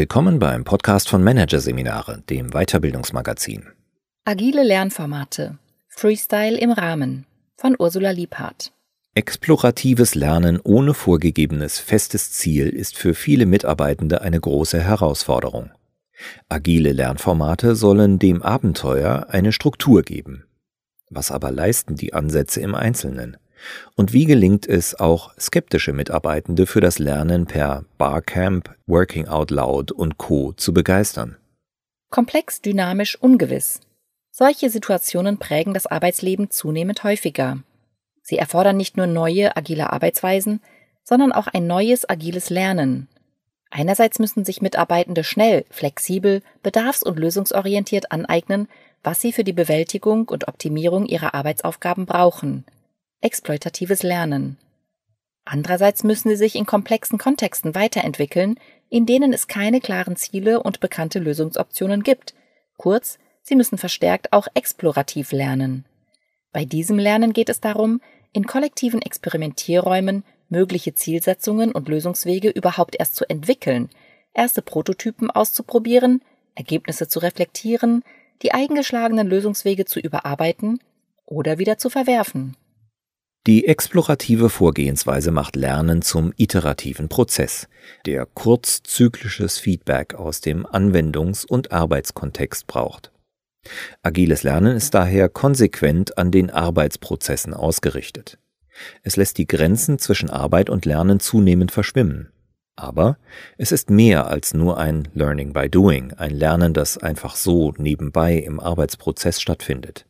Willkommen beim Podcast von Managerseminare, dem Weiterbildungsmagazin. Agile Lernformate. Freestyle im Rahmen von Ursula Liebhardt. Exploratives Lernen ohne vorgegebenes festes Ziel ist für viele Mitarbeitende eine große Herausforderung. Agile Lernformate sollen dem Abenteuer eine Struktur geben. Was aber leisten die Ansätze im Einzelnen? Und wie gelingt es auch skeptische Mitarbeitende für das Lernen per Barcamp, Working Out Loud und Co. zu begeistern? Komplex, dynamisch, ungewiss. Solche Situationen prägen das Arbeitsleben zunehmend häufiger. Sie erfordern nicht nur neue, agile Arbeitsweisen, sondern auch ein neues, agiles Lernen. Einerseits müssen sich Mitarbeitende schnell, flexibel, bedarfs- und lösungsorientiert aneignen, was sie für die Bewältigung und Optimierung ihrer Arbeitsaufgaben brauchen – exploitatives Lernen. Andererseits müssen sie sich in komplexen Kontexten weiterentwickeln, in denen es keine klaren Ziele und bekannte Lösungsoptionen gibt. Kurz, sie müssen verstärkt auch explorativ lernen. Bei diesem Lernen geht es darum, in kollektiven Experimentierräumen mögliche Zielsetzungen und Lösungswege überhaupt erst zu entwickeln, erste Prototypen auszuprobieren, Ergebnisse zu reflektieren, die eingeschlagenen Lösungswege zu überarbeiten oder wieder zu verwerfen. Die explorative Vorgehensweise macht Lernen zum iterativen Prozess, der kurzzyklisches Feedback aus dem Anwendungs- und Arbeitskontext braucht. Agiles Lernen ist daher konsequent an den Arbeitsprozessen ausgerichtet. Es lässt die Grenzen zwischen Arbeit und Lernen zunehmend verschwimmen. Aber es ist mehr als nur ein Learning by Doing, ein Lernen, das einfach so nebenbei im Arbeitsprozess stattfindet.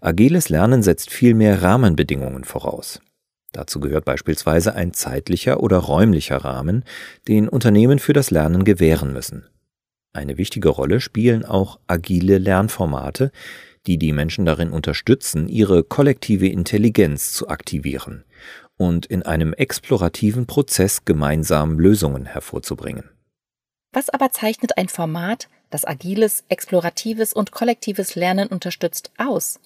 Agiles Lernen setzt vielmehr Rahmenbedingungen voraus. Dazu gehört beispielsweise ein zeitlicher oder räumlicher Rahmen, den Unternehmen für das Lernen gewähren müssen. Eine wichtige Rolle spielen auch agile Lernformate, die die Menschen darin unterstützen, ihre kollektive Intelligenz zu aktivieren und in einem explorativen Prozess gemeinsam Lösungen hervorzubringen. Was aber zeichnet ein Format, das agiles, exploratives und kollektives Lernen unterstützt, aus.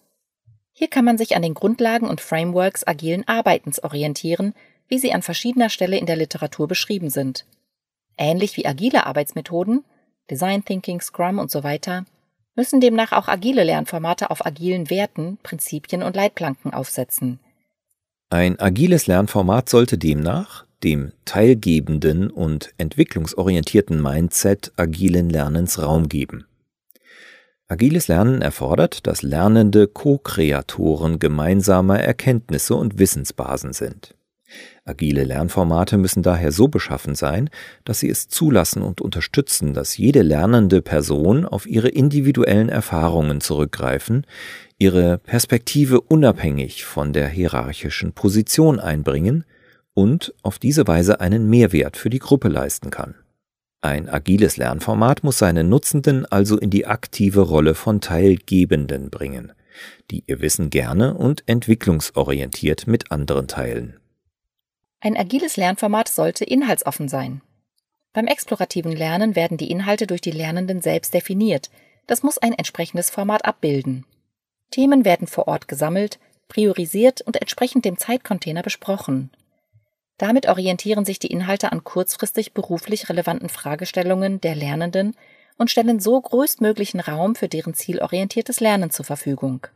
Hier kann man sich an den Grundlagen und Frameworks agilen Arbeitens orientieren, wie sie an verschiedener Stelle in der Literatur beschrieben sind. Ähnlich wie agile Arbeitsmethoden, Design Thinking, Scrum und so weiter, müssen demnach auch agile Lernformate auf agilen Werten, Prinzipien und Leitplanken aufsetzen. Ein agiles Lernformat sollte demnach dem teilgebenden und entwicklungsorientierten Mindset agilen Lernens Raum geben. Agiles Lernen erfordert, dass lernende Co-Kreatoren gemeinsamer Erkenntnisse und Wissensbasen sind. Agile Lernformate müssen daher so beschaffen sein, dass sie es zulassen und unterstützen, dass jede lernende Person auf ihre individuellen Erfahrungen zurückgreifen, ihre Perspektive unabhängig von der hierarchischen Position einbringen und auf diese Weise einen Mehrwert für die Gruppe leisten kann. Ein agiles Lernformat muss seine Nutzenden also in die aktive Rolle von Teilgebenden bringen, die ihr Wissen gerne und entwicklungsorientiert mit anderen teilen. Ein agiles Lernformat sollte inhaltsoffen sein. Beim explorativen Lernen werden die Inhalte durch die Lernenden selbst definiert. Das muss ein entsprechendes Format abbilden. Themen werden vor Ort gesammelt, priorisiert und entsprechend dem Zeitcontainer besprochen. Damit orientieren sich die Inhalte an kurzfristig beruflich relevanten Fragestellungen der Lernenden und stellen so größtmöglichen Raum für deren zielorientiertes Lernen zur Verfügung.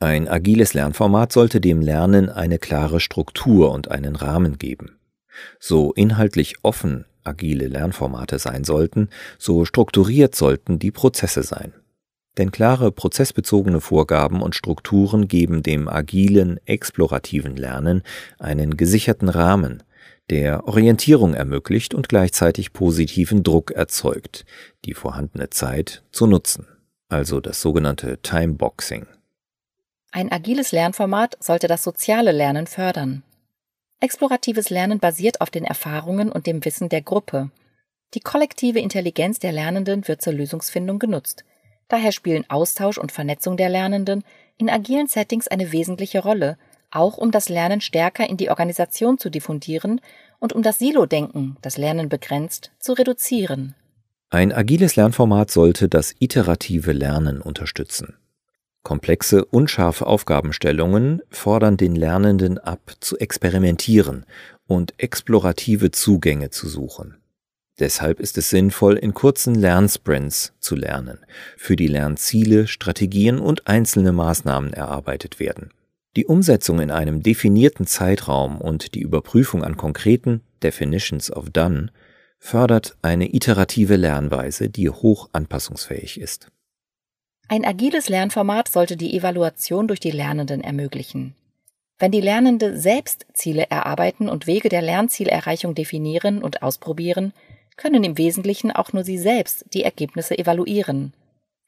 Ein agiles Lernformat sollte dem Lernen eine klare Struktur und einen Rahmen geben. So inhaltlich offen agile Lernformate sein sollten, so strukturiert sollten die Prozesse sein. Denn klare prozessbezogene Vorgaben und Strukturen geben dem agilen, explorativen Lernen einen gesicherten Rahmen, der Orientierung ermöglicht und gleichzeitig positiven Druck erzeugt, die vorhandene Zeit zu nutzen, also das sogenannte Timeboxing. Ein agiles Lernformat sollte das soziale Lernen fördern. Exploratives Lernen basiert auf den Erfahrungen und dem Wissen der Gruppe. Die kollektive Intelligenz der Lernenden wird zur Lösungsfindung genutzt. Daher spielen Austausch und Vernetzung der Lernenden in agilen Settings eine wesentliche Rolle, auch um das Lernen stärker in die Organisation zu diffundieren und um das Silo-Denken, das Lernen begrenzt, zu reduzieren. Ein agiles Lernformat sollte das iterative Lernen unterstützen. Komplexe, unscharfe Aufgabenstellungen fordern den Lernenden ab, zu experimentieren und explorative Zugänge zu suchen. Deshalb ist es sinnvoll, in kurzen Lernsprints zu lernen, für die Lernziele, Strategien und einzelne Maßnahmen erarbeitet werden. Die Umsetzung in einem definierten Zeitraum und die Überprüfung an konkreten Definitions of Done fördert eine iterative Lernweise, die hoch anpassungsfähig ist. Ein agiles Lernformat sollte die Evaluation durch die Lernenden ermöglichen. Wenn die Lernende selbst Ziele erarbeiten und Wege der Lernzielerreichung definieren und ausprobieren, können im Wesentlichen auch nur sie selbst die Ergebnisse evaluieren.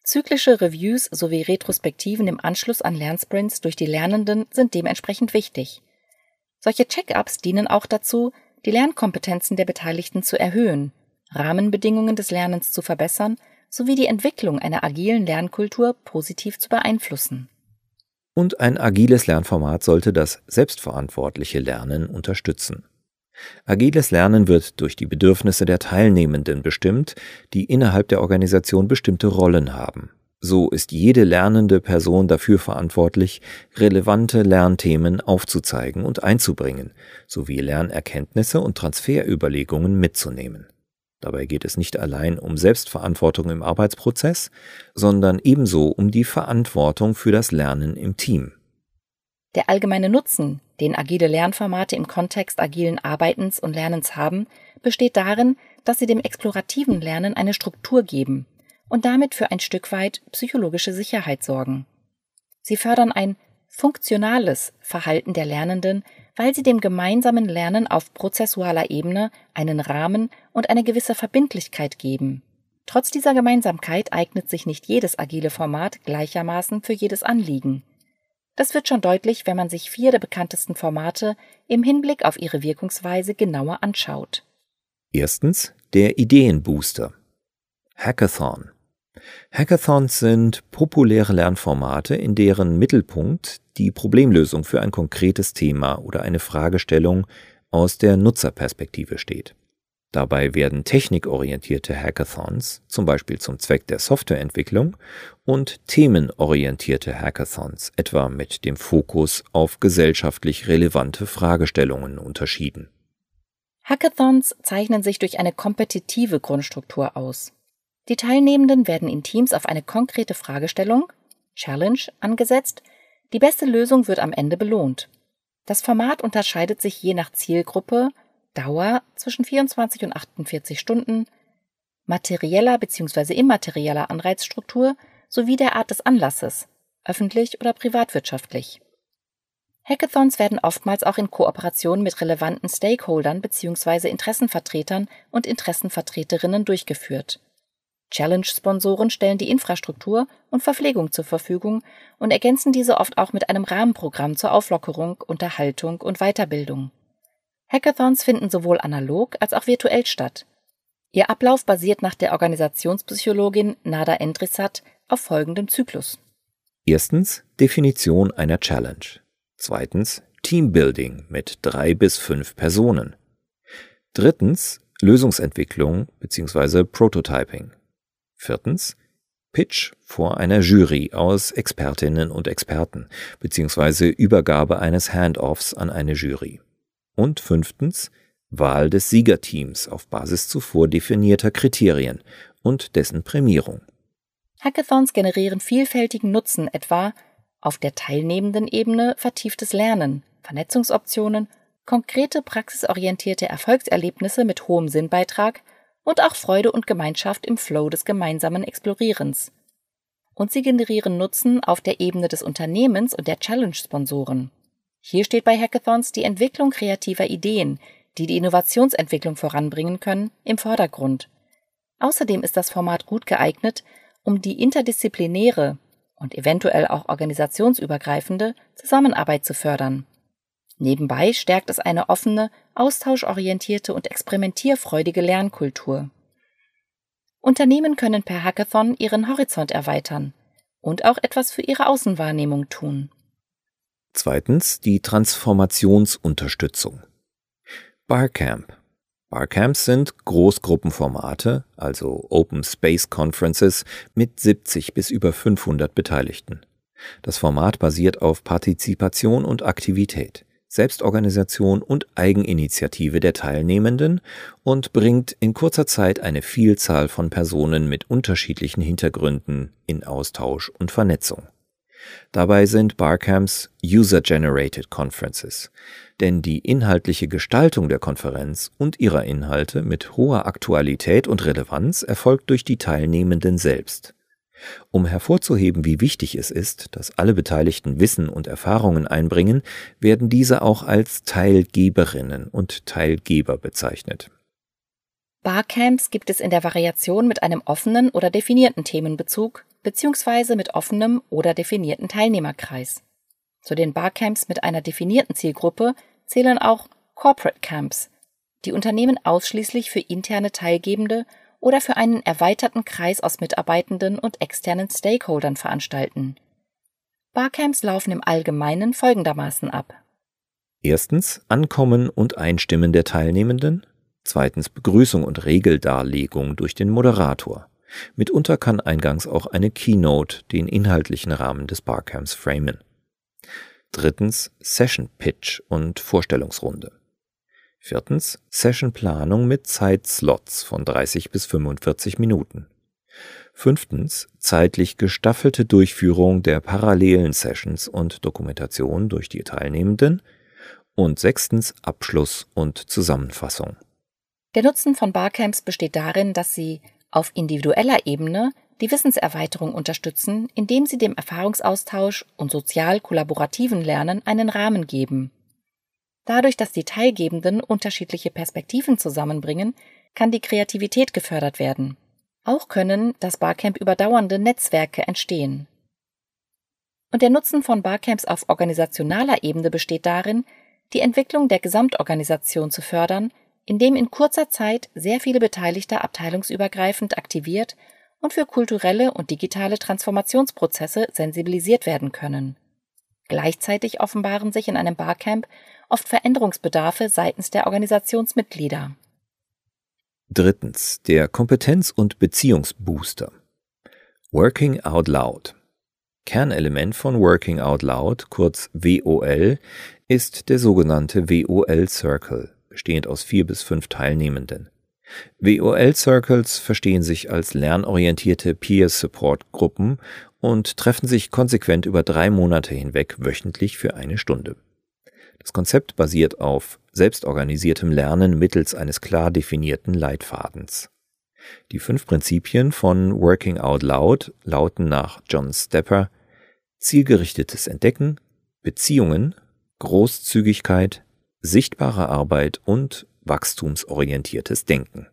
Zyklische Reviews sowie Retrospektiven im Anschluss an Lernsprints durch die Lernenden sind dementsprechend wichtig. Solche Check-ups dienen auch dazu, die Lernkompetenzen der Beteiligten zu erhöhen, Rahmenbedingungen des Lernens zu verbessern sowie die Entwicklung einer agilen Lernkultur positiv zu beeinflussen. Und ein agiles Lernformat sollte das selbstverantwortliche Lernen unterstützen. Agiles Lernen wird durch die Bedürfnisse der Teilnehmenden bestimmt, die innerhalb der Organisation bestimmte Rollen haben. So ist jede lernende Person dafür verantwortlich, relevante Lernthemen aufzuzeigen und einzubringen, sowie Lernerkenntnisse und Transferüberlegungen mitzunehmen. Dabei geht es nicht allein um Selbstverantwortung im Arbeitsprozess, sondern ebenso um die Verantwortung für das Lernen im Team. Der allgemeine Nutzen, den agile Lernformate im Kontext agilen Arbeitens und Lernens haben, besteht darin, dass sie dem explorativen Lernen eine Struktur geben und damit für ein Stück weit psychologische Sicherheit sorgen. Sie fördern ein funktionales Verhalten der Lernenden, weil sie dem gemeinsamen Lernen auf prozessualer Ebene einen Rahmen und eine gewisse Verbindlichkeit geben. Trotz dieser Gemeinsamkeit eignet sich nicht jedes agile Format gleichermaßen für jedes Anliegen. Das wird schon deutlich, wenn man sich vier der bekanntesten Formate im Hinblick auf ihre Wirkungsweise genauer anschaut. Erstens der Ideenbooster. Hackathon. Hackathons sind populäre Lernformate, in deren Mittelpunkt die Problemlösung für ein konkretes Thema oder eine Fragestellung aus der Nutzerperspektive steht. Dabei werden technikorientierte Hackathons, zum Beispiel zum Zweck der Softwareentwicklung, und themenorientierte Hackathons, etwa mit dem Fokus auf gesellschaftlich relevante Fragestellungen, unterschieden. Hackathons zeichnen sich durch eine kompetitive Grundstruktur aus. Die Teilnehmenden werden in Teams auf eine konkrete Fragestellung, Challenge, angesetzt. Die beste Lösung wird am Ende belohnt. Das Format unterscheidet sich je nach Zielgruppe, Dauer zwischen 24 und 48 Stunden, materieller bzw. immaterieller Anreizstruktur sowie der Art des Anlasses, öffentlich oder privatwirtschaftlich. Hackathons werden oftmals auch in Kooperation mit relevanten Stakeholdern bzw. Interessenvertretern und Interessenvertreterinnen durchgeführt. Challenge-Sponsoren stellen die Infrastruktur und Verpflegung zur Verfügung und ergänzen diese oft auch mit einem Rahmenprogramm zur Auflockerung, Unterhaltung und Weiterbildung. Hackathons finden sowohl analog als auch virtuell statt. Ihr Ablauf basiert nach der Organisationspsychologin Nada Endrisat auf folgendem Zyklus. Erstens Definition einer Challenge. Zweitens Teambuilding mit drei bis fünf Personen. Drittens Lösungsentwicklung bzw. Prototyping. Viertens Pitch vor einer Jury aus Expertinnen und Experten bzw. Übergabe eines Handoffs an eine Jury. Und fünftens Wahl des Siegerteams auf Basis zuvor definierter Kriterien und dessen Prämierung. Hackathons generieren vielfältigen Nutzen, etwa auf der teilnehmenden Ebene vertieftes Lernen, Vernetzungsoptionen, konkrete praxisorientierte Erfolgserlebnisse mit hohem Sinnbeitrag und auch Freude und Gemeinschaft im Flow des gemeinsamen Explorierens. Und sie generieren Nutzen auf der Ebene des Unternehmens und der Challenge-Sponsoren. Hier steht bei Hackathons die Entwicklung kreativer Ideen, die die Innovationsentwicklung voranbringen können, im Vordergrund. Außerdem ist das Format gut geeignet, um die interdisziplinäre und eventuell auch organisationsübergreifende Zusammenarbeit zu fördern. Nebenbei stärkt es eine offene, austauschorientierte und experimentierfreudige Lernkultur. Unternehmen können per Hackathon ihren Horizont erweitern und auch etwas für ihre Außenwahrnehmung tun. Zweitens die Transformationsunterstützung. Barcamp. Barcamps sind Großgruppenformate, also Open Space Conferences mit 70 bis über 500 Beteiligten. Das Format basiert auf Partizipation und Aktivität. Selbstorganisation und Eigeninitiative der Teilnehmenden und bringt in kurzer Zeit eine Vielzahl von Personen mit unterschiedlichen Hintergründen in Austausch und Vernetzung. Dabei sind Barcamps User-Generated Conferences, denn die inhaltliche Gestaltung der Konferenz und ihrer Inhalte mit hoher Aktualität und Relevanz erfolgt durch die Teilnehmenden selbst. Um hervorzuheben, wie wichtig es ist, dass alle Beteiligten Wissen und Erfahrungen einbringen, werden diese auch als Teilgeberinnen und Teilgeber bezeichnet. Barcamps gibt es in der Variation mit einem offenen oder definierten Themenbezug beziehungsweise mit offenem oder definierten Teilnehmerkreis. Zu den Barcamps mit einer definierten Zielgruppe zählen auch Corporate Camps, die Unternehmen ausschließlich für interne Teilgebende oder für einen erweiterten Kreis aus Mitarbeitenden und externen Stakeholdern veranstalten. Barcamps laufen im Allgemeinen folgendermaßen ab. Erstens Ankommen und Einstimmen der Teilnehmenden. Zweitens Begrüßung und Regeldarlegung durch den Moderator. Mitunter kann eingangs auch eine Keynote den inhaltlichen Rahmen des Barcamps framen. Drittens Session Pitch und Vorstellungsrunde. Viertens Sessionplanung mit Zeitslots von 30 bis 45 Minuten. Fünftens zeitlich gestaffelte Durchführung der parallelen Sessions und Dokumentation durch die Teilnehmenden. Und sechstens Abschluss und Zusammenfassung. Der Nutzen von Barcamps besteht darin, dass sie auf individueller Ebene die Wissenserweiterung unterstützen, indem sie dem Erfahrungsaustausch und sozial kollaborativen Lernen einen Rahmen geben. Dadurch, dass die Teilgebenden unterschiedliche Perspektiven zusammenbringen, kann die Kreativität gefördert werden. Auch können das Barcamp überdauernde Netzwerke entstehen. Und der Nutzen von Barcamps auf organisationaler Ebene besteht darin, die Entwicklung der Gesamtorganisation zu fördern, indem in kurzer Zeit sehr viele Beteiligte abteilungsübergreifend aktiviert und für kulturelle und digitale Transformationsprozesse sensibilisiert werden können. Gleichzeitig offenbaren sich in einem Barcamp oft Veränderungsbedarfe seitens der Organisationsmitglieder. Drittens, der Kompetenz- und Beziehungsbooster. Working Out Loud. Kernelement von Working Out Loud, kurz WOL, ist der sogenannte WOL Circle, bestehend aus vier bis fünf Teilnehmenden. WOL-Circles verstehen sich als lernorientierte Peer-Support-Gruppen und treffen sich konsequent über drei Monate hinweg wöchentlich für eine Stunde. Das Konzept basiert auf selbstorganisiertem Lernen mittels eines klar definierten Leitfadens. Die fünf Prinzipien von Working Out Loud lauten nach John Stepper zielgerichtetes Entdecken, Beziehungen, Großzügigkeit, sichtbare Arbeit und wachstumsorientiertes Denken.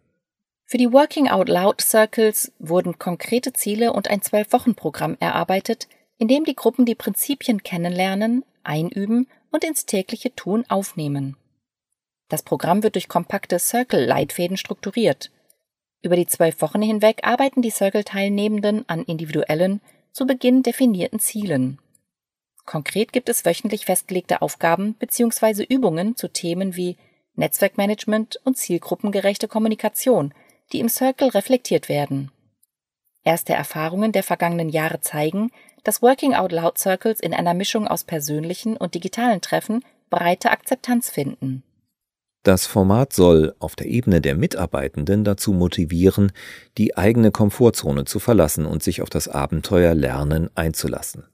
Für die Working Out Loud Circles wurden konkrete Ziele und ein Zwölf-Wochen-Programm erarbeitet, in dem die Gruppen die Prinzipien kennenlernen, einüben und ins tägliche Tun aufnehmen. Das Programm wird durch kompakte Circle-Leitfäden strukturiert. Über die zwölf Wochen hinweg arbeiten die Circle-Teilnehmenden an individuellen, zu Beginn definierten Zielen. Konkret gibt es wöchentlich festgelegte Aufgaben bzw. Übungen zu Themen wie Netzwerkmanagement und zielgruppengerechte Kommunikation, die im Circle reflektiert werden. Erste Erfahrungen der vergangenen Jahre zeigen, dass Working Out Loud Circles in einer Mischung aus persönlichen und digitalen Treffen breite Akzeptanz finden. Das Format soll auf der Ebene der Mitarbeitenden dazu motivieren, die eigene Komfortzone zu verlassen und sich auf das Abenteuer Lernen einzulassen.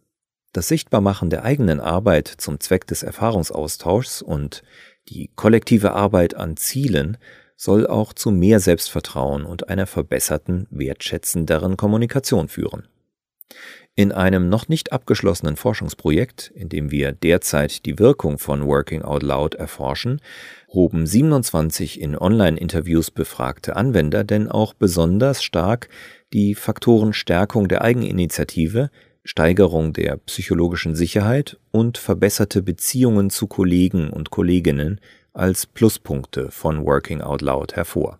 Das Sichtbarmachen der eigenen Arbeit zum Zweck des Erfahrungsaustauschs und die kollektive Arbeit an Zielen soll auch zu mehr Selbstvertrauen und einer verbesserten, wertschätzenderen Kommunikation führen. In einem noch nicht abgeschlossenen Forschungsprojekt, in dem wir derzeit die Wirkung von Working Out Loud erforschen, hoben 27 in Online-Interviews befragte Anwender denn auch besonders stark die Faktoren Stärkung der Eigeninitiative, Steigerung der psychologischen Sicherheit und verbesserte Beziehungen zu Kollegen und Kolleginnen als Pluspunkte von Working Out Loud hervor.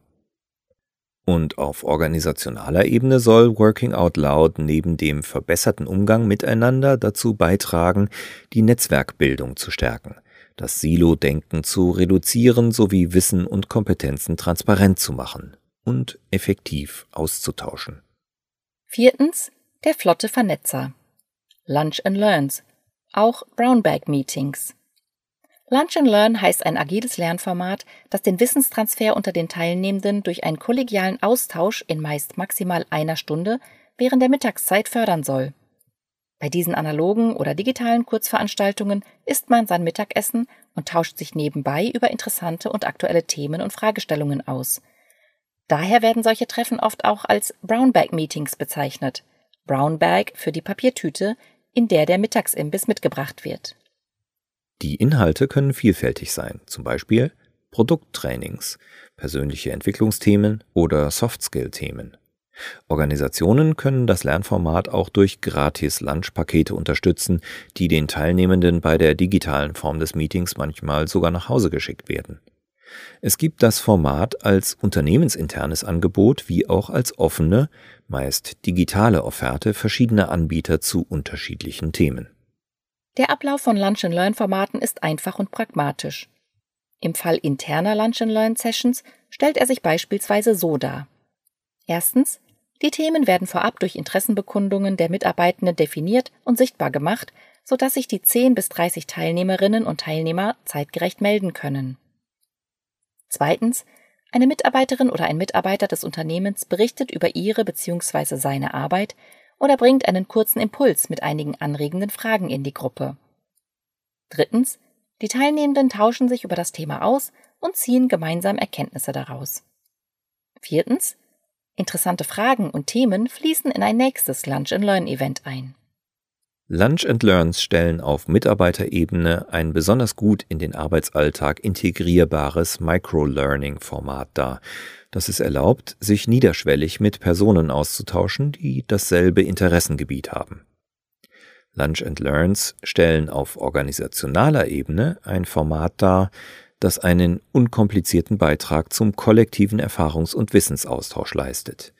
Und auf organisationaler Ebene soll Working Out Loud neben dem verbesserten Umgang miteinander dazu beitragen, die Netzwerkbildung zu stärken, das Silo-Denken zu reduzieren sowie Wissen und Kompetenzen transparent zu machen und effektiv auszutauschen. Viertens der flotte Vernetzer. Lunch and Learns, auch Brownbag Meetings. Lunch and Learn heißt ein agiles Lernformat, das den Wissenstransfer unter den Teilnehmenden durch einen kollegialen Austausch in meist maximal einer Stunde während der Mittagszeit fördern soll. Bei diesen analogen oder digitalen Kurzveranstaltungen isst man sein Mittagessen und tauscht sich nebenbei über interessante und aktuelle Themen und Fragestellungen aus. Daher werden solche Treffen oft auch als Brownbag Meetings bezeichnet. Brownbag für die Papiertüte, in der der Mittagsimbiss mitgebracht wird. Die Inhalte können vielfältig sein, zum Beispiel Produkttrainings, persönliche Entwicklungsthemen oder Softskill-Themen. Organisationen können das Lernformat auch durch Gratis-Lunchpakete unterstützen, die den Teilnehmenden bei der digitalen Form des Meetings manchmal sogar nach Hause geschickt werden. Es gibt das Format als unternehmensinternes Angebot wie auch als offene, meist digitale Offerte verschiedener Anbieter zu unterschiedlichen Themen. Der Ablauf von Lunch-and-Learn-Formaten ist einfach und pragmatisch. Im Fall interner Lunch-and-Learn-Sessions stellt er sich beispielsweise so dar. Erstens, die Themen werden vorab durch Interessenbekundungen der Mitarbeitenden definiert und sichtbar gemacht, sodass sich die 10 bis 30 Teilnehmerinnen und Teilnehmer zeitgerecht melden können. Zweitens, eine Mitarbeiterin oder ein Mitarbeiter des Unternehmens berichtet über ihre bzw. seine Arbeit oder bringt einen kurzen Impuls mit einigen anregenden Fragen in die Gruppe. Drittens, die Teilnehmenden tauschen sich über das Thema aus und ziehen gemeinsam Erkenntnisse daraus. Viertens, interessante Fragen und Themen fließen in ein nächstes Lunch and Learn Event ein. Lunch and Learns stellen auf Mitarbeiterebene ein besonders gut in den Arbeitsalltag integrierbares Microlearning-Format dar, das es erlaubt, sich niederschwellig mit Personen auszutauschen, die dasselbe Interessengebiet haben. Lunch and Learns stellen auf organisationaler Ebene ein Format dar, das einen unkomplizierten Beitrag zum kollektiven Erfahrungs- und Wissensaustausch leistet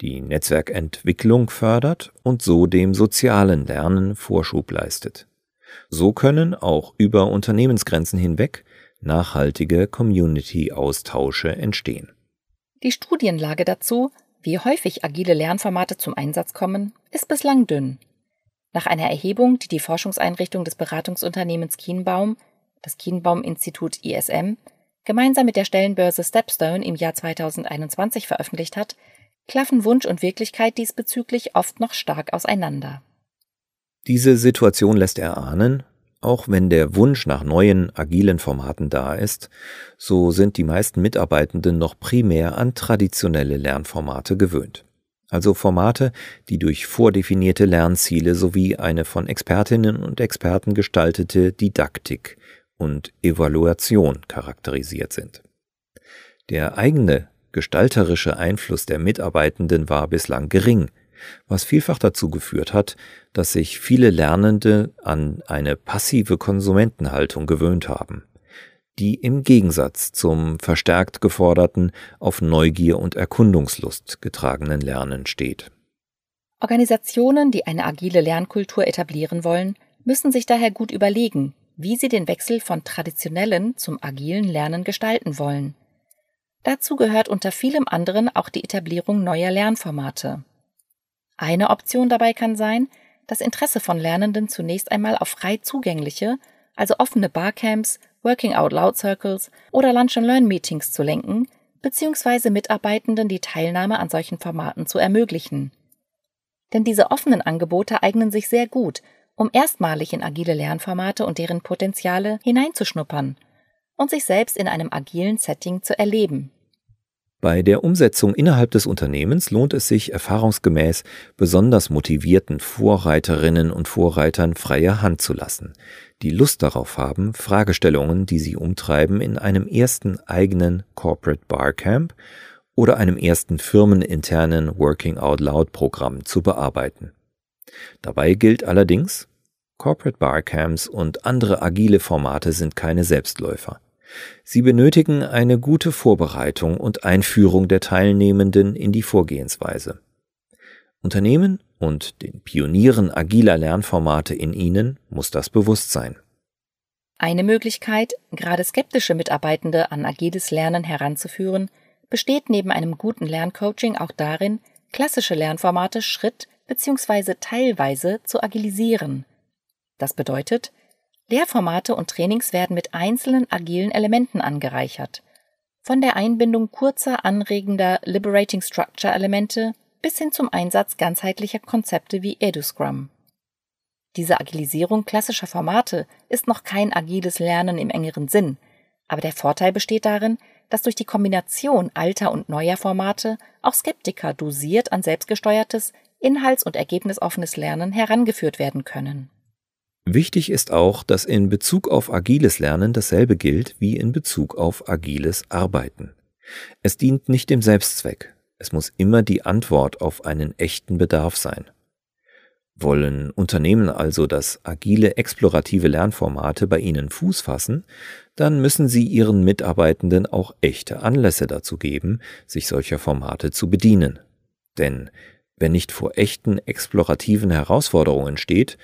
die Netzwerkentwicklung fördert und so dem sozialen Lernen Vorschub leistet. So können auch über Unternehmensgrenzen hinweg nachhaltige Community-Austausche entstehen. Die Studienlage dazu, wie häufig agile Lernformate zum Einsatz kommen, ist bislang dünn. Nach einer Erhebung, die die Forschungseinrichtung des Beratungsunternehmens Kienbaum, das Kienbaum-Institut ISM, gemeinsam mit der Stellenbörse Stepstone im Jahr 2021 veröffentlicht hat, klaffen Wunsch und Wirklichkeit diesbezüglich oft noch stark auseinander. Diese Situation lässt erahnen, auch wenn der Wunsch nach neuen, agilen Formaten da ist, so sind die meisten Mitarbeitenden noch primär an traditionelle Lernformate gewöhnt. Also Formate, die durch vordefinierte Lernziele sowie eine von Expertinnen und Experten gestaltete Didaktik und Evaluation charakterisiert sind. Der eigene gestalterische Einfluss der Mitarbeitenden war bislang gering, was vielfach dazu geführt hat, dass sich viele Lernende an eine passive Konsumentenhaltung gewöhnt haben, die im Gegensatz zum verstärkt geforderten, auf Neugier und Erkundungslust getragenen Lernen steht. Organisationen, die eine agile Lernkultur etablieren wollen, müssen sich daher gut überlegen, wie sie den Wechsel von traditionellen zum agilen Lernen gestalten wollen. Dazu gehört unter vielem anderen auch die Etablierung neuer Lernformate. Eine Option dabei kann sein, das Interesse von Lernenden zunächst einmal auf frei zugängliche, also offene Barcamps, Working Out Loud Circles oder Lunch and Learn Meetings zu lenken, beziehungsweise Mitarbeitenden die Teilnahme an solchen Formaten zu ermöglichen. Denn diese offenen Angebote eignen sich sehr gut, um erstmalig in agile Lernformate und deren Potenziale hineinzuschnuppern – und sich selbst in einem agilen Setting zu erleben. Bei der Umsetzung innerhalb des Unternehmens lohnt es sich erfahrungsgemäß besonders motivierten Vorreiterinnen und Vorreitern freie Hand zu lassen, die Lust darauf haben, Fragestellungen, die sie umtreiben, in einem ersten eigenen Corporate Barcamp oder einem ersten firmeninternen Working Out Loud Programm zu bearbeiten. Dabei gilt allerdings, Corporate Barcamps und andere agile Formate sind keine Selbstläufer. Sie benötigen eine gute Vorbereitung und Einführung der Teilnehmenden in die Vorgehensweise. Unternehmen und den Pionieren agiler Lernformate in ihnen muss das bewusst sein. Eine Möglichkeit, gerade skeptische Mitarbeitende an agiles Lernen heranzuführen, besteht neben einem guten Lerncoaching auch darin, klassische Lernformate Schritt bzw. teilweise zu agilisieren. Das bedeutet, Lehrformate und Trainings werden mit einzelnen agilen Elementen angereichert. Von der Einbindung kurzer, anregender Liberating Structure Elemente bis hin zum Einsatz ganzheitlicher Konzepte wie EduScrum. Diese Agilisierung klassischer Formate ist noch kein agiles Lernen im engeren Sinn, aber der Vorteil besteht darin, dass durch die Kombination alter und neuer Formate auch Skeptiker dosiert an selbstgesteuertes, inhalts- und ergebnisoffenes Lernen herangeführt werden können. Wichtig ist auch, dass in Bezug auf agiles Lernen dasselbe gilt wie in Bezug auf agiles Arbeiten. Es dient nicht dem Selbstzweck, es muss immer die Antwort auf einen echten Bedarf sein. Wollen Unternehmen also, dass agile explorative Lernformate bei ihnen Fuß fassen, dann müssen sie ihren Mitarbeitenden auch echte Anlässe dazu geben, sich solcher Formate zu bedienen. Denn Wer nicht vor echten explorativen Herausforderungen steht,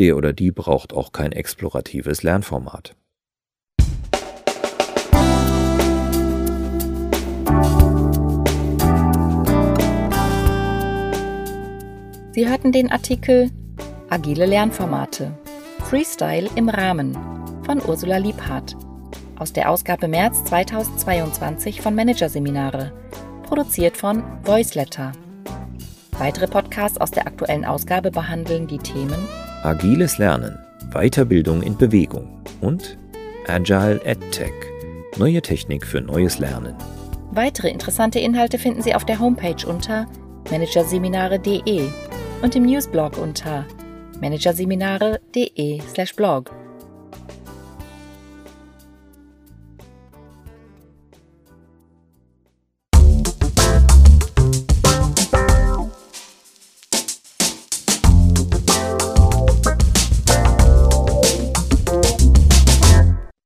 der oder die braucht auch kein exploratives Lernformat. Sie hörten den Artikel Agile Lernformate Freestyle im Rahmen von Ursula Liebhardt aus der Ausgabe März 2022 von Managerseminare, produziert von Voiceletter. Weitere Podcasts aus der aktuellen Ausgabe behandeln die Themen Agiles Lernen, Weiterbildung in Bewegung und Agile EdTech, neue Technik für neues Lernen. Weitere interessante Inhalte finden Sie auf der Homepage unter managerseminare.de und im Newsblog unter managerseminare.de/blog.